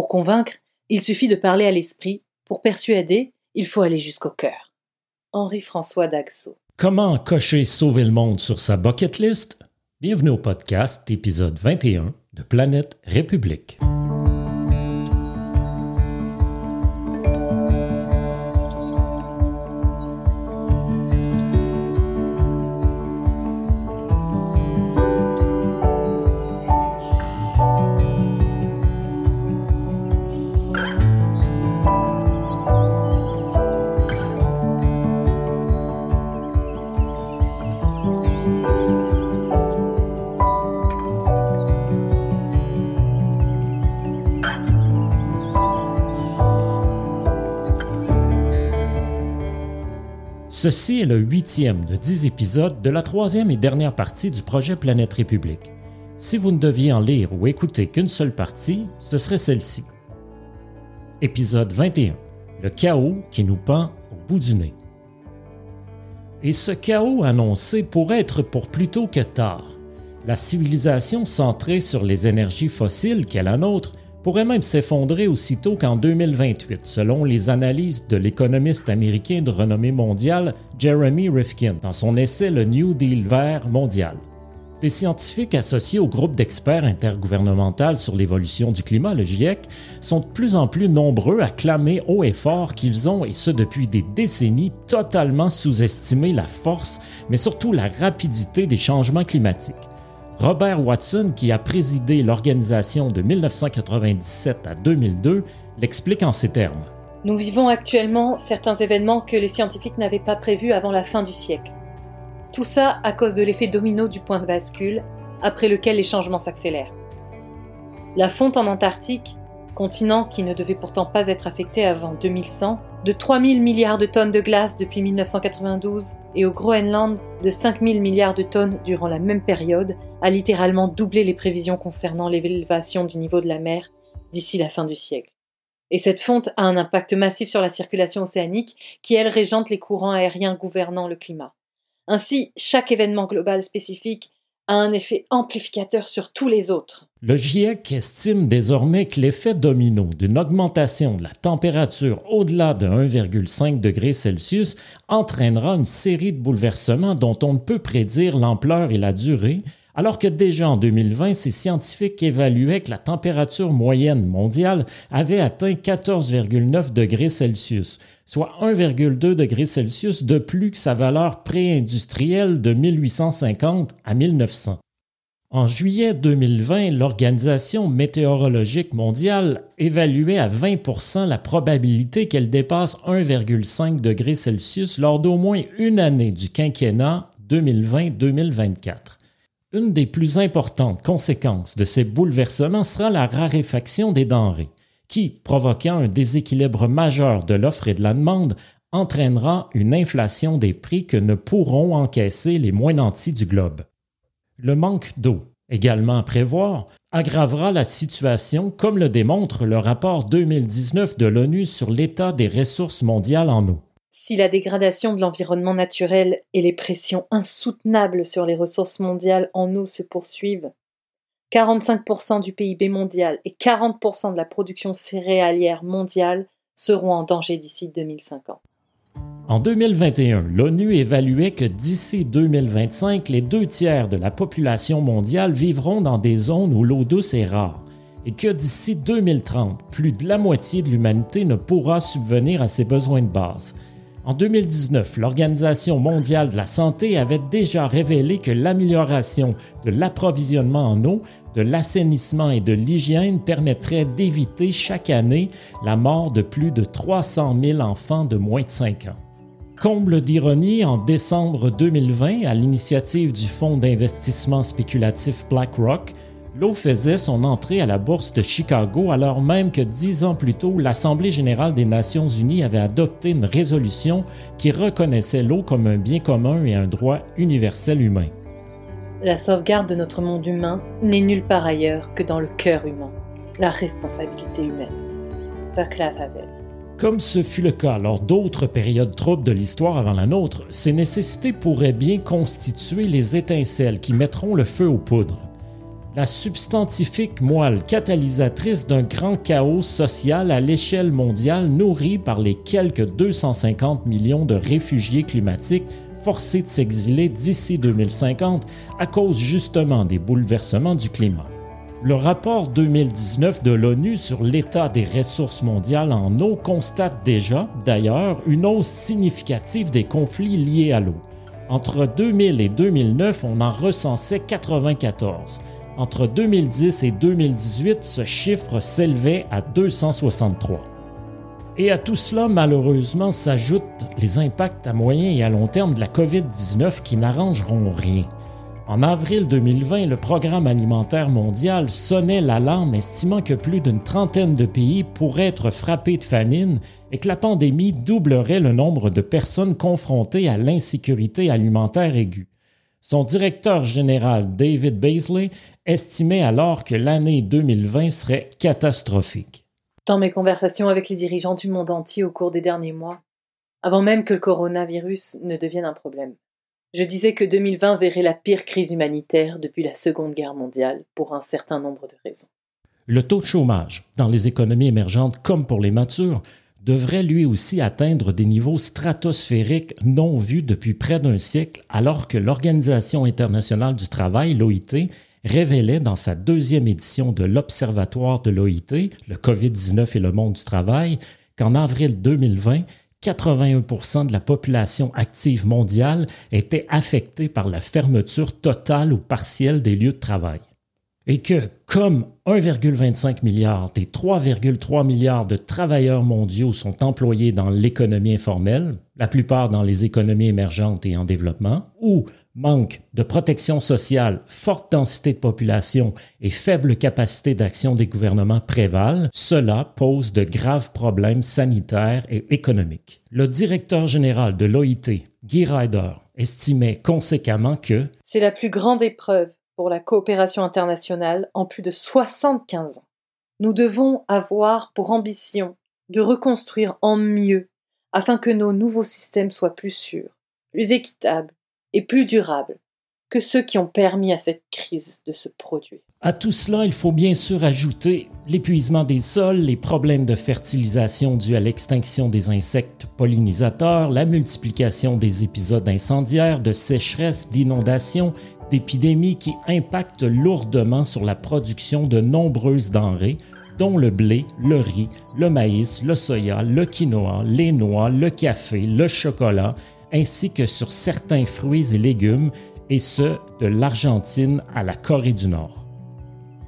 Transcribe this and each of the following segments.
Pour convaincre, il suffit de parler à l'esprit. Pour persuader, il faut aller jusqu'au cœur. Henri-François Daxo. Comment cocher sauver le monde sur sa bucket list? Bienvenue au podcast, épisode 21 de Planète République. Ceci est le huitième de dix épisodes de la troisième et dernière partie du projet Planète République. Si vous ne deviez en lire ou écouter qu'une seule partie, ce serait celle-ci. Épisode 21. Le chaos qui nous pend au bout du nez. Et ce chaos annoncé pourrait être pour plus tôt que tard. La civilisation centrée sur les énergies fossiles qu'est la nôtre pourrait même s'effondrer aussitôt qu'en 2028, selon les analyses de l'économiste américain de renommée mondiale Jeremy Rifkin dans son essai Le New Deal vert mondial. Des scientifiques associés au groupe d'experts intergouvernemental sur l'évolution du climat, le GIEC, sont de plus en plus nombreux à clamer haut et fort qu'ils ont, et ce depuis des décennies, totalement sous-estimé la force, mais surtout la rapidité des changements climatiques. Robert Watson, qui a présidé l'organisation de 1997 à 2002, l'explique en ces termes. Nous vivons actuellement certains événements que les scientifiques n'avaient pas prévus avant la fin du siècle. Tout ça à cause de l'effet domino du point de bascule, après lequel les changements s'accélèrent. La fonte en Antarctique, continent qui ne devait pourtant pas être affecté avant 2100, de 3 000 milliards de tonnes de glace depuis 1992 et au Groenland de 5 000 milliards de tonnes durant la même période, a littéralement doublé les prévisions concernant l'élévation du niveau de la mer d'ici la fin du siècle. Et cette fonte a un impact massif sur la circulation océanique qui, elle, régente les courants aériens gouvernant le climat. Ainsi, chaque événement global spécifique un effet amplificateur sur tous les autres. Le GIEC estime désormais que l'effet domino d'une augmentation de la température au-delà de 1,5 degré Celsius entraînera une série de bouleversements dont on ne peut prédire l'ampleur et la durée, alors que déjà en 2020, ces scientifiques évaluaient que la température moyenne mondiale avait atteint 14,9 degrés Celsius, soit 1,2 degré Celsius de plus que sa valeur pré-industrielle de 1850 à 1900. En juillet 2020, l'Organisation météorologique mondiale évaluait à 20% la probabilité qu'elle dépasse 1,5 degré Celsius lors d'au moins une année du quinquennat 2020-2024. Une des plus importantes conséquences de ces bouleversements sera la raréfaction des denrées qui, provoquant un déséquilibre majeur de l'offre et de la demande, entraînera une inflation des prix que ne pourront encaisser les moins nantis du globe. Le manque d'eau, également à prévoir, aggravera la situation comme le démontre le rapport 2019 de l'ONU sur l'état des ressources mondiales en eau. Si la dégradation de l'environnement naturel et les pressions insoutenables sur les ressources mondiales en eau se poursuivent, 45% du PIB mondial et 40% de la production céréalière mondiale seront en danger d'ici 2050. En 2021, l'ONU évaluait que d'ici 2025, les deux tiers de la population mondiale vivront dans des zones où l'eau douce est rare et que d'ici 2030, plus de la moitié de l'humanité ne pourra subvenir à ses besoins de base. En 2019, l'Organisation mondiale de la santé avait déjà révélé que l'amélioration de l'approvisionnement en eau, de l'assainissement et de l'hygiène permettrait d'éviter chaque année la mort de plus de 300 000 enfants de moins de 5 ans. Comble d'ironie, en décembre 2020, à l'initiative du fonds d'investissement spéculatif BlackRock, L'eau faisait son entrée à la bourse de Chicago alors même que dix ans plus tôt, l'Assemblée générale des Nations unies avait adopté une résolution qui reconnaissait l'eau comme un bien commun et un droit universel humain. La sauvegarde de notre monde humain n'est nulle part ailleurs que dans le cœur humain, la responsabilité humaine. Vaclav Havel. Comme ce fut le cas lors d'autres périodes troubles de l'histoire avant la nôtre, ces nécessités pourraient bien constituer les étincelles qui mettront le feu aux poudres. La substantifique moelle catalysatrice d'un grand chaos social à l'échelle mondiale nourri par les quelques 250 millions de réfugiés climatiques forcés de s'exiler d'ici 2050 à cause justement des bouleversements du climat. Le rapport 2019 de l'ONU sur l'état des ressources mondiales en eau constate déjà, d'ailleurs, une hausse significative des conflits liés à l'eau. Entre 2000 et 2009, on en recensait 94. Entre 2010 et 2018, ce chiffre s'élevait à 263. Et à tout cela, malheureusement, s'ajoutent les impacts à moyen et à long terme de la COVID-19 qui n'arrangeront rien. En avril 2020, le Programme alimentaire mondial sonnait l'alarme estimant que plus d'une trentaine de pays pourraient être frappés de famine et que la pandémie doublerait le nombre de personnes confrontées à l'insécurité alimentaire aiguë. Son directeur général David Beasley estimait alors que l'année 2020 serait catastrophique. Dans mes conversations avec les dirigeants du monde entier au cours des derniers mois, avant même que le coronavirus ne devienne un problème, je disais que 2020 verrait la pire crise humanitaire depuis la Seconde Guerre mondiale pour un certain nombre de raisons. Le taux de chômage dans les économies émergentes comme pour les matures devrait lui aussi atteindre des niveaux stratosphériques non vus depuis près d'un siècle, alors que l'Organisation internationale du travail, l'OIT, révélait dans sa deuxième édition de l'Observatoire de l'OIT, le COVID-19 et le monde du travail, qu'en avril 2020, 81% de la population active mondiale était affectée par la fermeture totale ou partielle des lieux de travail. Et que, comme 1,25 milliard des 3,3 milliards de travailleurs mondiaux sont employés dans l'économie informelle, la plupart dans les économies émergentes et en développement, ou manque de protection sociale, forte densité de population et faible capacité d'action des gouvernements prévalent, cela pose de graves problèmes sanitaires et économiques. Le directeur général de l'OIT, Guy Ryder, estimait conséquemment que C'est la plus grande épreuve pour la coopération internationale en plus de 75 ans. Nous devons avoir pour ambition de reconstruire en mieux afin que nos nouveaux systèmes soient plus sûrs, plus équitables et plus durables que ceux qui ont permis à cette crise de se produire. À tout cela, il faut bien sûr ajouter l'épuisement des sols, les problèmes de fertilisation dus à l'extinction des insectes pollinisateurs, la multiplication des épisodes incendiaires, de sécheresse, d'inondations d'épidémies qui impactent lourdement sur la production de nombreuses denrées, dont le blé, le riz, le maïs, le soya, le quinoa, les noix, le café, le chocolat, ainsi que sur certains fruits et légumes, et ce, de l'Argentine à la Corée du Nord.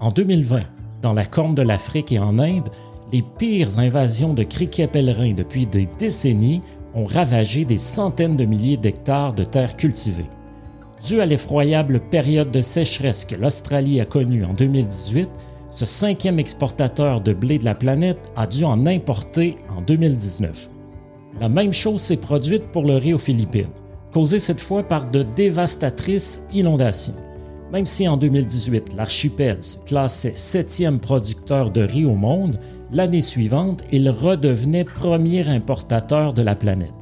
En 2020, dans la Corne de l'Afrique et en Inde, les pires invasions de criquets pèlerins depuis des décennies ont ravagé des centaines de milliers d'hectares de terres cultivées. Dû à l'effroyable période de sécheresse que l'Australie a connue en 2018, ce cinquième exportateur de blé de la planète a dû en importer en 2019. La même chose s'est produite pour le riz aux Philippines, causée cette fois par de dévastatrices inondations. Même si en 2018 l'archipel se classait septième producteur de riz au monde, l'année suivante il redevenait premier importateur de la planète.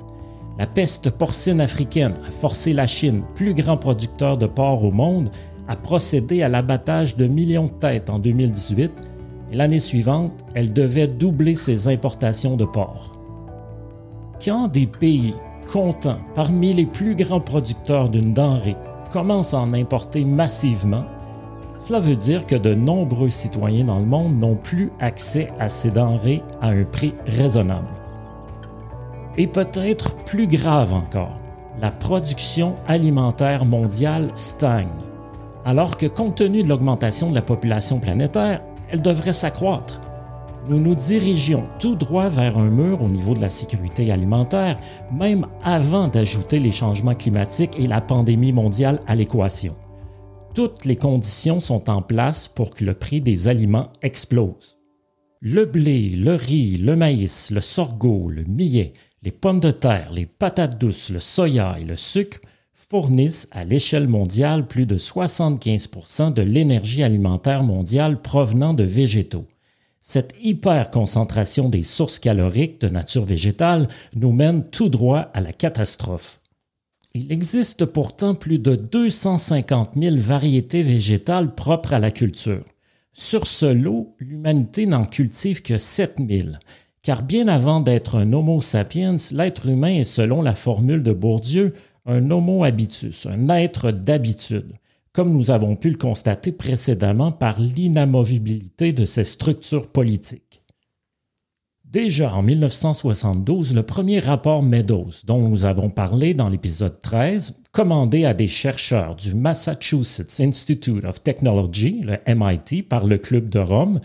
La peste porcine africaine a forcé la Chine, plus grand producteur de porc au monde, à procéder à l'abattage de millions de têtes en 2018 et l'année suivante, elle devait doubler ses importations de porc. Quand des pays comptant parmi les plus grands producteurs d'une denrée commencent à en importer massivement, cela veut dire que de nombreux citoyens dans le monde n'ont plus accès à ces denrées à un prix raisonnable. Et peut-être plus grave encore, la production alimentaire mondiale stagne, alors que compte tenu de l'augmentation de la population planétaire, elle devrait s'accroître. Nous nous dirigeons tout droit vers un mur au niveau de la sécurité alimentaire, même avant d'ajouter les changements climatiques et la pandémie mondiale à l'équation. Toutes les conditions sont en place pour que le prix des aliments explose. Le blé, le riz, le maïs, le sorgho, le millet, les pommes de terre, les patates douces, le soya et le sucre fournissent à l'échelle mondiale plus de 75% de l'énergie alimentaire mondiale provenant de végétaux. Cette hyperconcentration des sources caloriques de nature végétale nous mène tout droit à la catastrophe. Il existe pourtant plus de 250 000 variétés végétales propres à la culture. Sur ce lot, l'humanité n'en cultive que 7 000, car bien avant d'être un Homo sapiens, l'être humain est, selon la formule de Bourdieu, un Homo habitus, un être d'habitude, comme nous avons pu le constater précédemment par l'inamovibilité de ses structures politiques. Déjà en 1972, le premier rapport Meadows, dont nous avons parlé dans l'épisode 13, commandé à des chercheurs du Massachusetts Institute of Technology, le MIT, par le Club de Rome,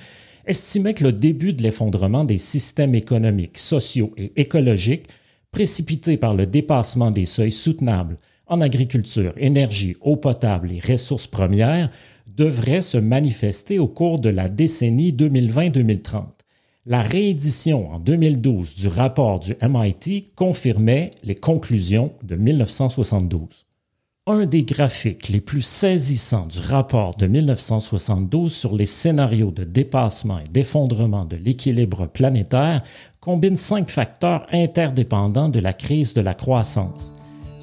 estimait que le début de l'effondrement des systèmes économiques, sociaux et écologiques, précipité par le dépassement des seuils soutenables en agriculture, énergie, eau potable et ressources premières, devrait se manifester au cours de la décennie 2020-2030 la réédition en 2012 du rapport du MIT confirmait les conclusions de 1972. Un des graphiques les plus saisissants du rapport de 1972 sur les scénarios de dépassement et d'effondrement de l'équilibre planétaire combine cinq facteurs interdépendants de la crise de la croissance,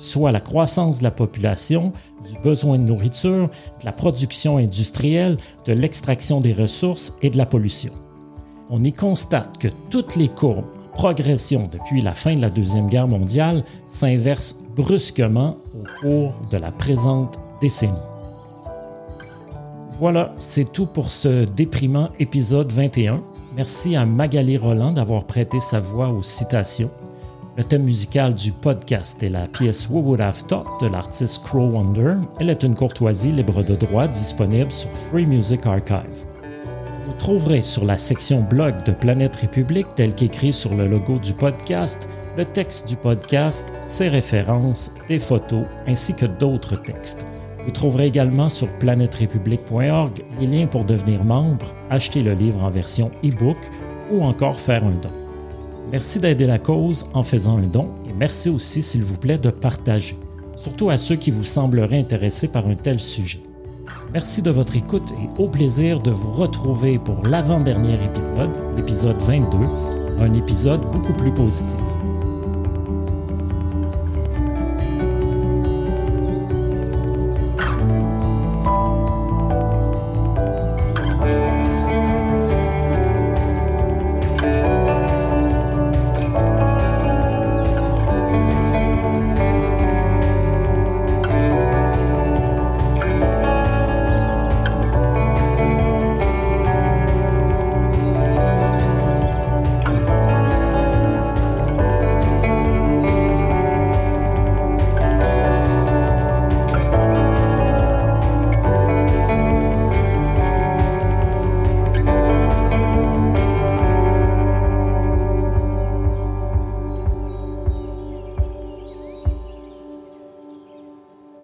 soit la croissance de la population, du besoin de nourriture, de la production industrielle, de l'extraction des ressources et de la pollution on y constate que toutes les courbes en progression depuis la fin de la Deuxième Guerre mondiale s'inversent brusquement au cours de la présente décennie. Voilà, c'est tout pour ce déprimant épisode 21. Merci à Magali Roland d'avoir prêté sa voix aux citations. Le thème musical du podcast est la pièce We Would Have Thought de l'artiste Crow Wonder. Elle est une courtoisie libre de droit disponible sur Free Music Archive. Vous trouverez sur la section blog de Planète République, tel qu'écrit sur le logo du podcast, le texte du podcast, ses références, des photos ainsi que d'autres textes. Vous trouverez également sur planèterépublique.org les liens pour devenir membre, acheter le livre en version e-book ou encore faire un don. Merci d'aider la cause en faisant un don et merci aussi, s'il vous plaît, de partager, surtout à ceux qui vous sembleraient intéressés par un tel sujet. Merci de votre écoute et au plaisir de vous retrouver pour l'avant-dernier épisode, l'épisode 22, un épisode beaucoup plus positif.